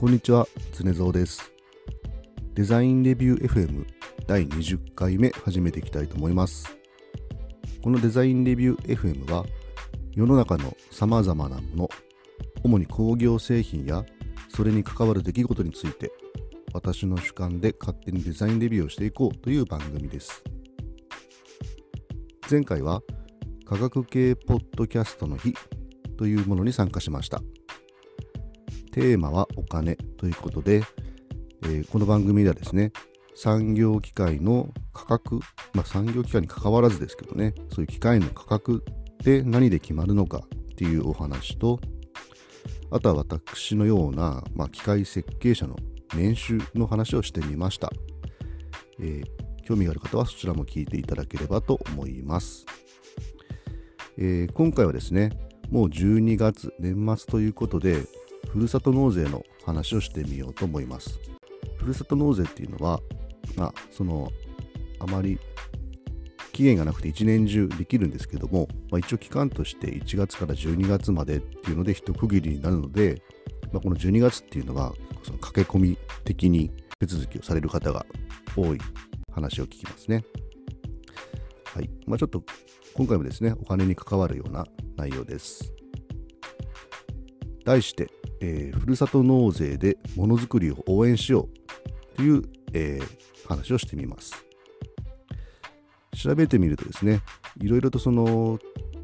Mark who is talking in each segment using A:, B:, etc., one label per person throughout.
A: こんにちは、常蔵です。デザインレビュー FM 第20回目始めていきたいと思います。このデザインレビュー FM は世の中の様々なもの、主に工業製品やそれに関わる出来事について私の主観で勝手にデザインレビューをしていこうという番組です。前回は科学系ポッドキャストの日というものに参加しました。テーマはお金ということで、えーこの番組ではですね、産業機械の価格、まあ、産業機械に関わらずですけどね、そういう機械の価格って何で決まるのかっていうお話と、あとは私のような、まあ、機械設計者の年収の話をしてみました。えー興味がある方はそちらも聞いていただければと思います。えー今回はですね、もう12月、年末ということで、ふるさと納税の話をしてみようと思います。ふるさと納税っていうのは、まあ、その、あまり期限がなくて一年中できるんですけども、まあ、一応期間として1月から12月までっていうので一区切りになるので、まあ、この12月っていうのはその駆け込み的に手続きをされる方が多い話を聞きますね。はい。まあ、ちょっと今回もですね、お金に関わるような内容です。題して、えーふるさと納税でものづくりを応援しようという、えー話をしてみます。調べてみるとですね、いろいろとその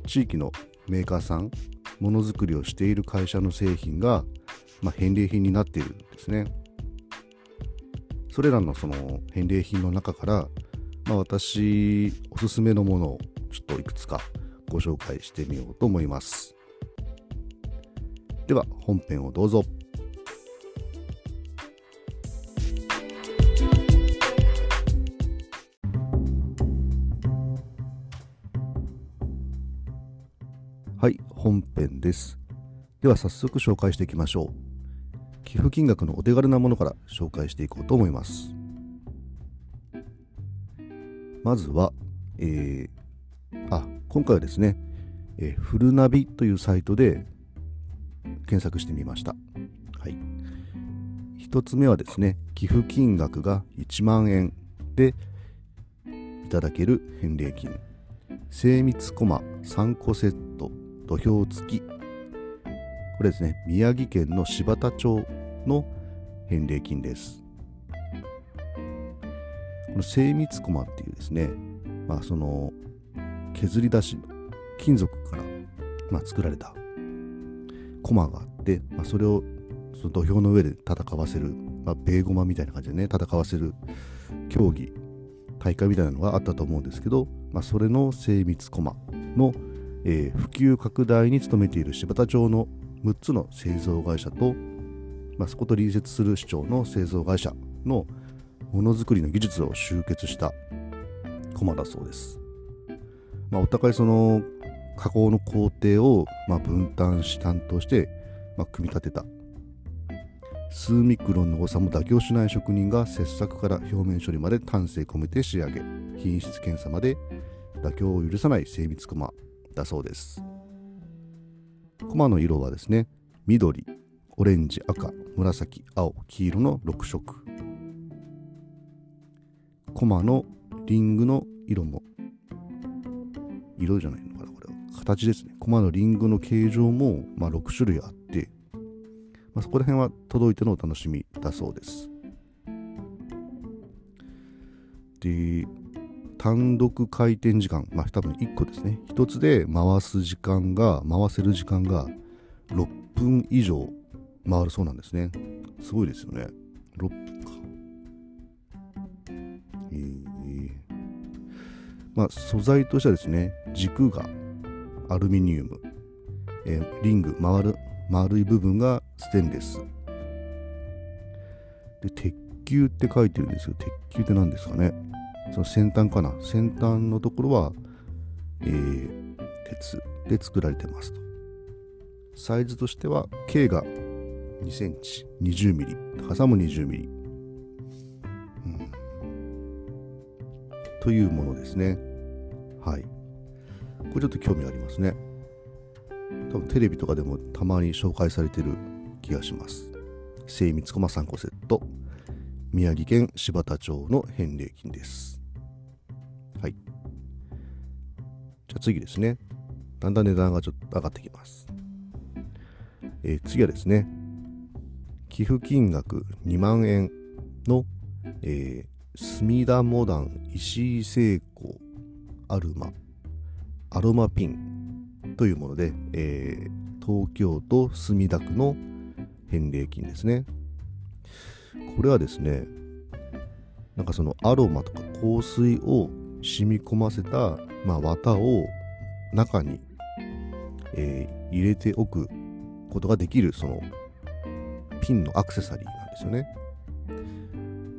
A: 地域のメーカーさん、ものづくりをしている会社の製品が、まあ、返礼品になっているんですね。それらのその返礼品の中から、まあ、私おすすめのものをちょっといくつかご紹介してみようと思います。では本編をどうぞ。はい、本編です。では早速紹介していきましょう。寄付金額のお手軽なものから紹介していこうと思います。まずは、えーあ、今回はですね、えーフルナビというサイトで検索してみました。はい。一つ目はですね、寄付金額が1万円でいただける返礼金。精密コマ3個セット土俵付き。これですね、宮城県の柴田町の返礼金です。この精密コマっていうですね、まあその削り出し金属から、まあ、作られたコマがあって、まあ、それをその土俵の上で戦わせる、まあ、ベーゴマみたいな感じでね戦わせる競技大会みたいなのがあったと思うんですけど、まあ、それの精密コマの、えー普及拡大に努めている柴田町の6つの製造会社と、まあ、そこと隣接する市町の製造会社のものづくりの技術を集結したコマだそうです。まあ、お互いその加工の工程をまあ分担し担当して、まあ、組み立てた。数ミクロンの誤差も妥協しない職人が切削から表面処理まで丹精込めて仕上げ。品質検査まで妥協を許さない精密コマだそうです。コマの色はですね緑オレンジ赤紫青黄色の6色。コマのリングの色も色じゃない。形ですね。コマのリングの形状も、まあ、6種類あって、まあ、そこら辺は届いてのお楽しみだそうです。で単独回転時間まあ多分1個ですね。1つで回す時間が回せる時間が6分以上回るそうなんですね。すごいですよね。6分かえー。まあ、素材としてはですね軸がアルミニウム、えーリング回る丸い部分がステンレス。で鉄球って書いてるんですけど鉄球って何ですかね。その先端かな。先端のところは、えー鉄で作られてますと。サイズとしては径が2センチ。20ミリ。高さも20ミリ、うん。というものですね。はい。これちょっと興味ありますね。多分テレビとかでもたまに紹介されてる気がします。精密コマ3個セット。宮城県柴田町の返礼金です。はい。じゃあ次ですね。だんだん値段がちょっと上がってきます。えー、次はですね。寄付金額2万円の、えー、墨田モダン石井製鋼アルマ。アロマピンというもので、えー、東京都墨田区の返礼金ですね。これはですねなんかそのアロマとか香水を染み込ませた、まあ、綿を中に、えー、入れておくことができるそのピンのアクセサリーなんですよね。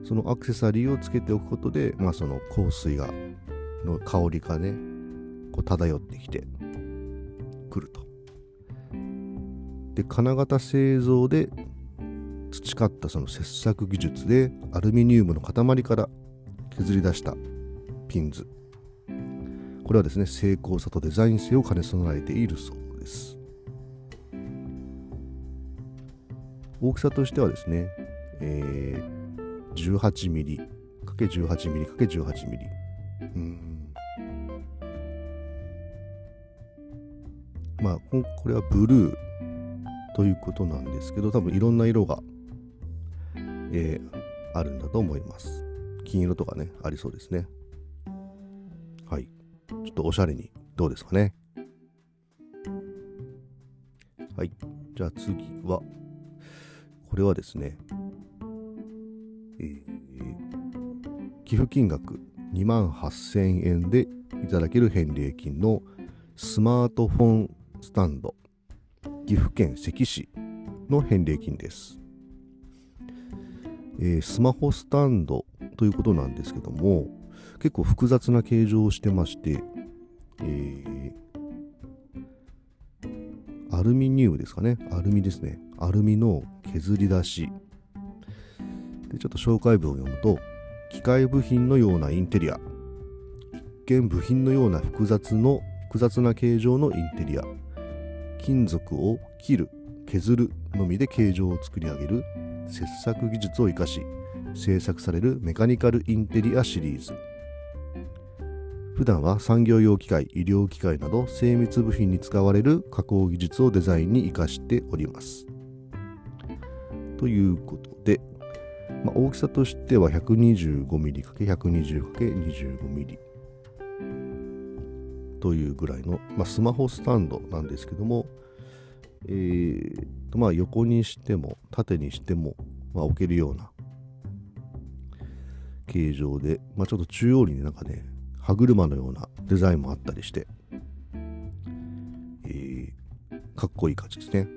A: そのアクセサリーをつけておくことで、まあ、その香水がの香りがねこう漂ってきてくると。で金型製造で培ったその切削技術でアルミニウムの塊から削り出したピンズ。これはですね精巧さとデザイン性を兼ね備えているそうです。大きさとしてはですね、えー、18mm かけ 18mm かけ 18mm うん。まあこれはブルーということなんですけど多分いろんな色が、えー、あるんだと思います。金色とかねありそうですね。はい。ちょっとおしゃれにどうですかね。はい。じゃあ次はこれはですね、えー、寄付金額2万8000円でいただける返礼金のスマートフォンスタンド岐阜県関市の返礼金です、えー、スマホスタンドということなんですけども結構複雑な形状をしてまして、えー、アルミニウムですかね。アルミですね。アルミの削り出し。でちょっと紹介文を読むと機械部品のようなインテリア。一見部品のような複雑の複雑な形状のインテリア。金属を切る削るのみで形状を作り上げる切削技術を生かし製作されるメカニカルインテリアシリーズ。普段は産業用機械医療機械など精密部品に使われる加工技術をデザインに生かしております。ということで、まあ、大きさとしては 125mm×120×25mm というぐらいの、まあ、スマホスタンドなんですけども、えーまあ、横にしても縦にしても、まあ、置けるような形状で、まあ、ちょっと中央にねなんかね歯車のようなデザインもあったりして、えー、かっこいい感じですね。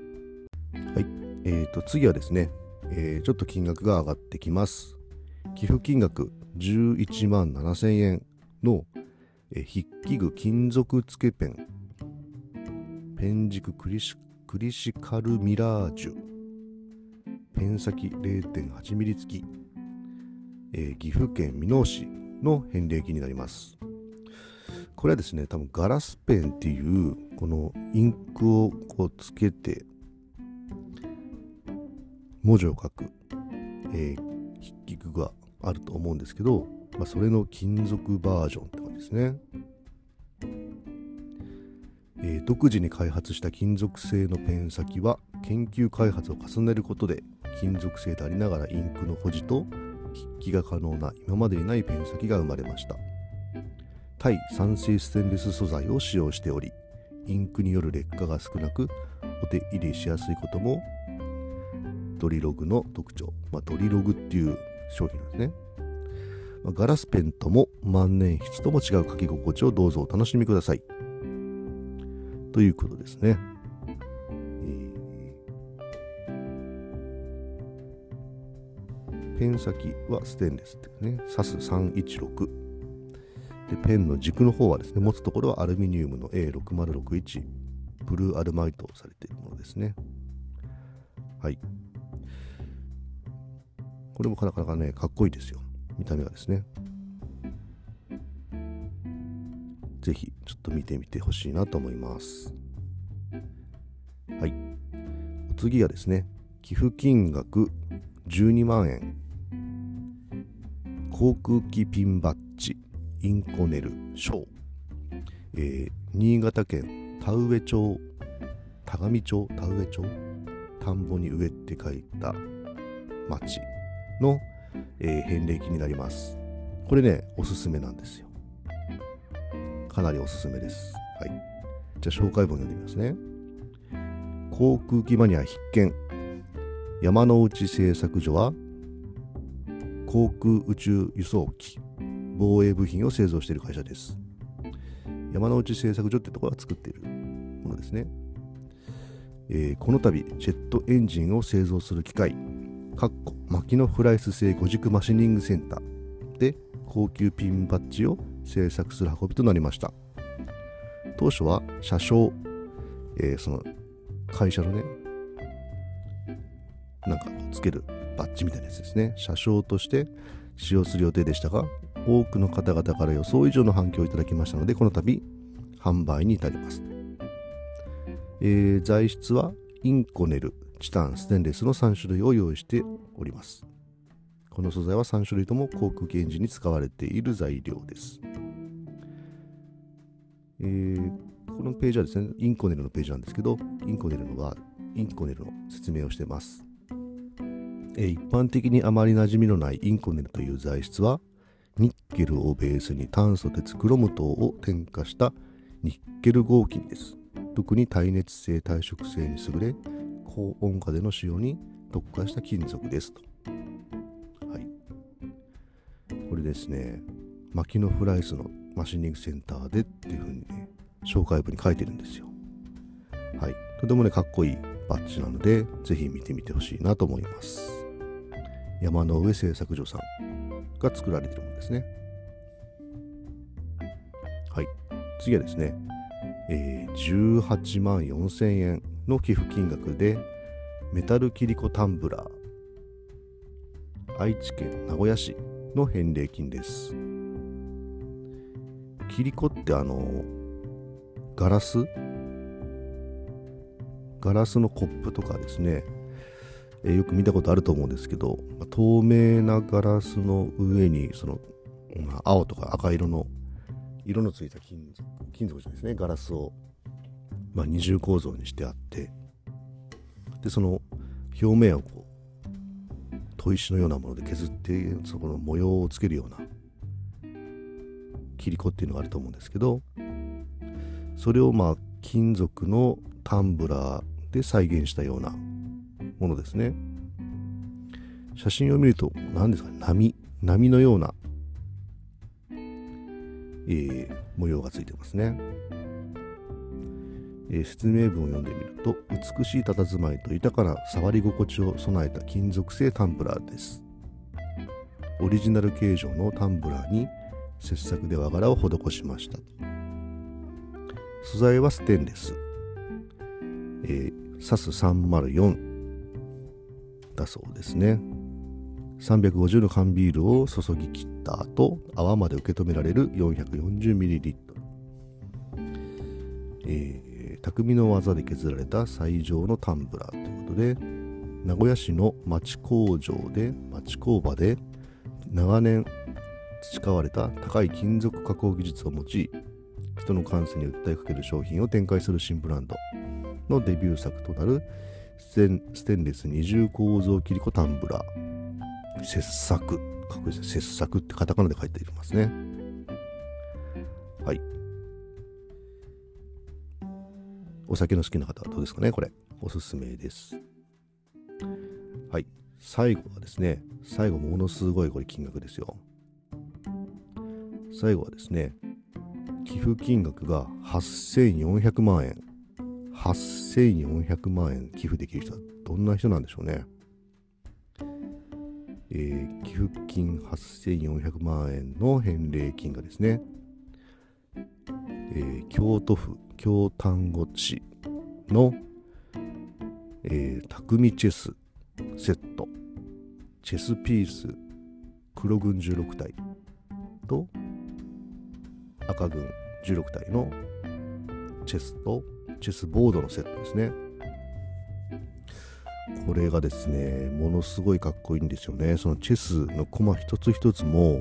A: はい。えーと次はですね、えー、ちょっと金額が上がってきます。寄付金額11万7000円の筆記具金属付けペン。ペン軸クリシクリシカルミラージュ。ペン先 0.8mm 付き、えー、岐阜県美濃市の返礼金になります。これはですね多分ガラスペンっていうこのインクをこうつけて文字を書く、えー、筆記具があると思うんですけど、まあ、それの金属バージョンってですね、えー、独自に開発した金属製のペン先は研究開発を重ねることで金属製でありながらインクの保持と筆記が可能な今までにないペン先が生まれました。対酸性ステンレス素材を使用しておりインクによる劣化が少なくお手入れしやすいこともドリログの特徴、まあ、ドリログっていう商品なんですねガラスペンとも万年筆とも違う書き心地をどうぞお楽しみください。ということですね。ペン先はステンレスってね、サス316。で、ペンの軸の方はですね、持つところはアルミニウムの A6061、ブルーアルマイトされているものですね。はい。これもなかなかね、かっこいいですよ。見た目がですね。ぜひちょっと見てみてほしいなと思います。はい。お次はですね寄付金額12万円。航空機ピンバッジインコネル賞、えー、新潟県田植町田上町田植町田んぼに植えって書いた町。の、えー、返礼金になります。これねおすすめなんですよ。かなりおすすめです。はい。じゃあ紹介文読んでみますね。航空機マニア必見。山之内製作所は航空宇宙輸送機。防衛部品を製造している会社です。山之内製作所ってところが作っているものですね、えー、この度ジェットエンジンを製造する機械。かっこ牧野フライス製五軸マシニングセンターで高級ピンバッジを製作する運びとなりました。当初は車掌、えー、その会社のねなんかつけるバッジみたいなやつですね。車掌として使用する予定でしたが多くの方々から予想以上の反響をいただきましたのでこの度販売に至ります、えー、材質はインコネル。チタンステンレスの3種類を用意しております。この素材は3種類とも航空機エンジンに使われている材料です、えー、このページはですねインコネルのページなんですけどインコネルのはインコネルの説明をしています。え一般的にあまり馴染みのないインコネルという材質はニッケルをベースに炭素鉄クロム糖を添加したニッケル合金です。特に耐熱性耐食性に優れ高温下での使用に特化した金属ですと。はい。これですね。牧野フライスのマシニングセンターでっていう風にね紹介文に書いてるんですよ。はい。とてもねかっこいいバッジなのでぜひ見てみてほしいなと思います。山の上製作所さんが作られてるものですね。はい。次はですね、えー、18万4000円。の寄付金額でメタルキリコタンブラー。愛知県名古屋市の返礼金です。キリコってあのガラス？ガラスのコップとかですね。え、よく見たことあると思うんですけど、ま、透明なガラスの上にその、まあ、青とか赤色の色のついた金属金属じゃないですねガラスを、まあ、二重構造にしてあってでその表面をこう砥石のようなもので削ってそこの模様をつけるような切り子っていうのがあると思うんですけどそれをまあ金属のタンブラーで再現したようなものですね。写真を見ると、何ですか、波、波のような、えー、模様がついてますね。え、説明文を読んでみると、美しい佇まいと豊かな触り心地を備えた金属製タンブラーです。オリジナル形状のタンブラーに切削で和柄を施しました。素材はステンレス。えー、サス304だそうですね。350の缶ビールを注ぎ切った後、泡まで受け止められる 440ml。えー、匠の技で削られた最上のタンブラーということで、名古屋市の町工場で、町工場で長年培われた高い金属加工技術を用い、人の感性に訴えかける商品を展開する新ブランドのデビュー作となるステンレス二重構造切り子タンブラー。切削。かっこいいですね。切削ってカタカナで書いていますね。はい。お酒の好きな方はどうですかねこれ。おすすめです。はい。最後はですね、最後ものすごいこれ金額ですよ。最後はですね、寄付金額が8400万円。8400万円寄付できる人はどんな人なんでしょうね。えー、寄付金8400万円の返礼金がですね、えー、京都府京丹後市の、えー、匠チェスセットチェスピース黒軍16体と赤軍16体のチェスとチェスボードのセットですね。これがですねものすごいかっこいいんですよねそのチェスのコマ一つ一つも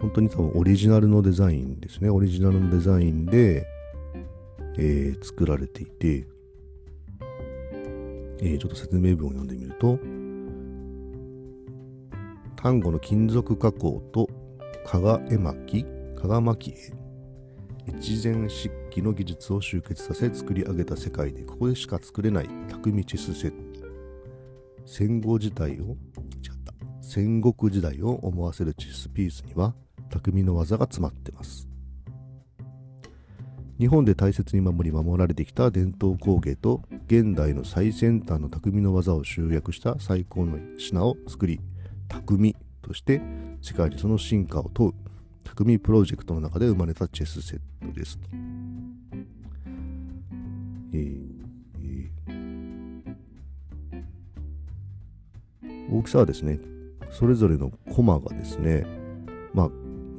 A: 本当に多分オリジナルのデザインですねオリジナルのデザインで、えー、作られていて、えー、ちょっと説明文を読んでみると端午の金属加工と加賀絵巻加賀巻絵越前漆器の技術を集結させ作り上げた世界でここでしか作れない匠チスセット戦後時代を違った戦国時代を思わせるチスピースには匠の技が詰まってます。日本で大切に守り守られてきた伝統工芸と現代の最先端の匠の技を集約した最高の品を作り匠として世界にその進化を問う匠プロジェクトの中で生まれたチェスセットですと。えーえー、大きさはですね、それぞれのコマがですね、まあ、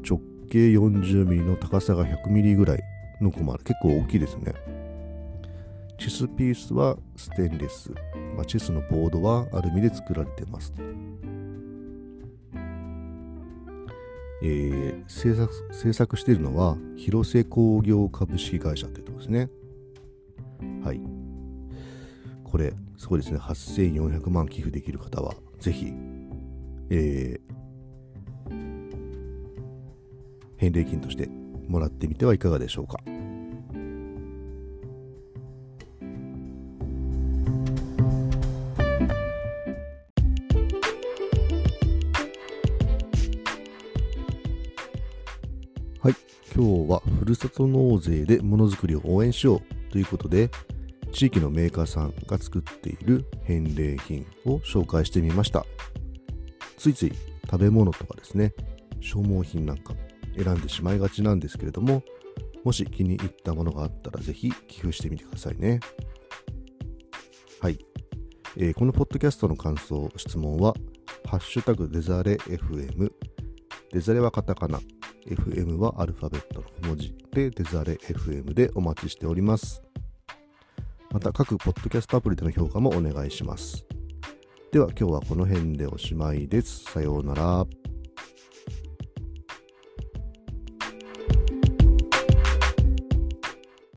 A: 直径 40mm の高さが 100mm ぐらいのコマ、結構大きいですね。チェスピースはステンレス、まあ、チェスのボードはアルミで作られてます。えー、制作制作しているのは広瀬工業株式会社というところですね。はい。これ、すごいですね。8400万寄付できる方は、ぜひ、えー、返礼金としてもらってみてはいかがでしょうか。はい今日はふるさと納税でものづくりを応援しようということで地域のメーカーさんが作っている返礼品を紹介してみましたついつい食べ物とかですね消耗品なんか選んでしまいがちなんですけれどももし気に入ったものがあったらぜひ寄付してみてくださいねはい、えー、このポッドキャストの感想質問はハッシュタグデザレ FM デザレはカタカナ FM はアルファベットの文字でデザレ FM でお待ちしております。また各ポッドキャストアプリでの評価もお願いします。では今日はこの辺でおしまいです。さようなら。